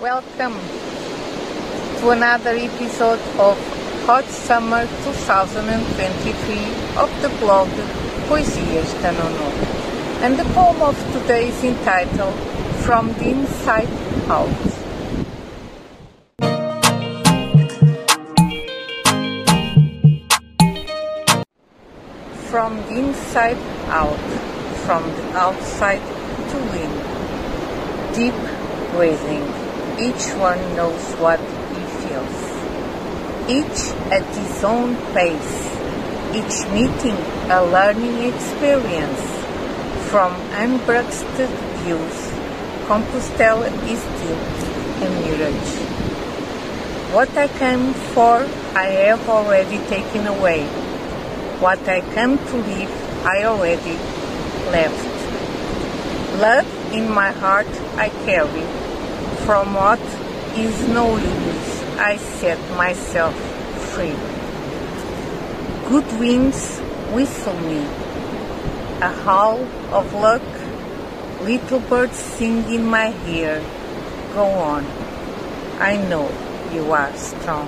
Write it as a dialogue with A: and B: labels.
A: Welcome to another episode of Hot Summer 2023 of the blog Poesias da Nono. And the poem of today is entitled From the Inside Out. From the inside out, from the outside to in. Deep breathing. Each one knows what he feels. Each at his own pace. Each meeting a learning experience. From unbreasted views, Compostela is still a mirage. What I came for, I have already taken away. What I came to leave, I already left. Love in my heart I carry. From what is no use, I set myself free. Good winds whistle me. A howl of luck, little birds sing in my ear. Go on, I know you are strong.